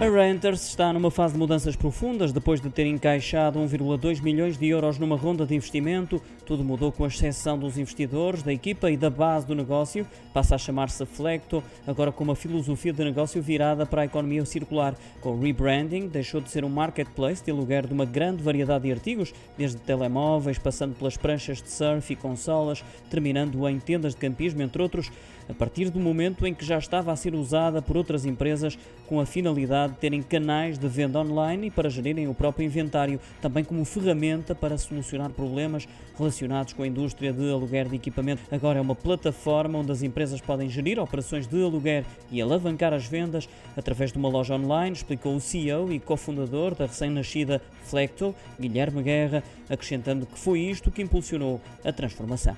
A Renters está numa fase de mudanças profundas depois de ter encaixado 1,2 milhões de euros numa ronda de investimento. Tudo mudou com a exceção dos investidores, da equipa e da base do negócio. Passa a chamar-se Flecto, agora com uma filosofia de negócio virada para a economia circular. Com o rebranding, deixou de ser um marketplace de aluguer de uma grande variedade de artigos, desde telemóveis, passando pelas pranchas de surf e consolas, terminando em tendas de campismo, entre outros, a partir do momento em que já estava a ser usada por outras empresas com a finalidade de terem canais de venda online e para gerirem o próprio inventário, também como ferramenta para solucionar problemas relacionados com a indústria de aluguer de equipamento. Agora é uma plataforma onde as empresas podem gerir operações de aluguer e alavancar as vendas através de uma loja online, explicou o CEO e cofundador da recém-nascida Flecto, Guilherme Guerra, acrescentando que foi isto que impulsionou a transformação.